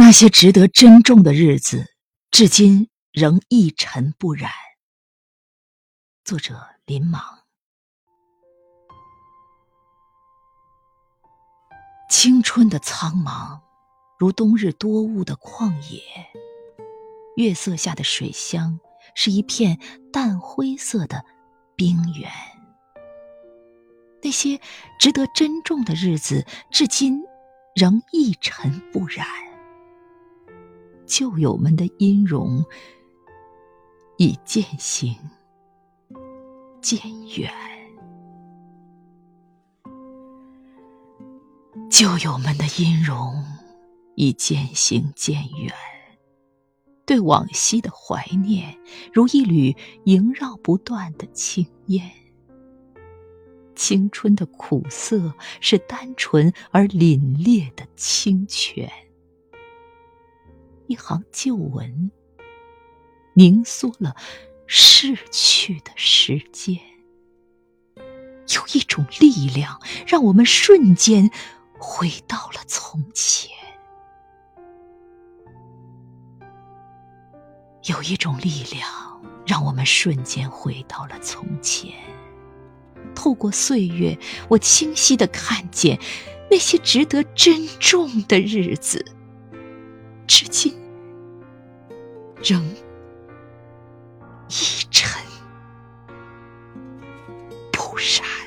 那些值得珍重的日子，至今仍一尘不染。作者：林莽。青春的苍茫，如冬日多雾的旷野。月色下的水乡，是一片淡灰色的冰原。那些值得珍重的日子，至今仍一尘不染。旧友们的音容已渐行渐远，旧友们的音容已渐行渐远。对往昔的怀念，如一缕萦绕不断的青烟。青春的苦涩，是单纯而凛冽的清泉。一行旧文，凝缩了逝去的时间。有一种力量，让我们瞬间回到了从前。有一种力量，让我们瞬间回到了从前。透过岁月，我清晰的看见那些值得珍重的日子，至今仍一尘不染。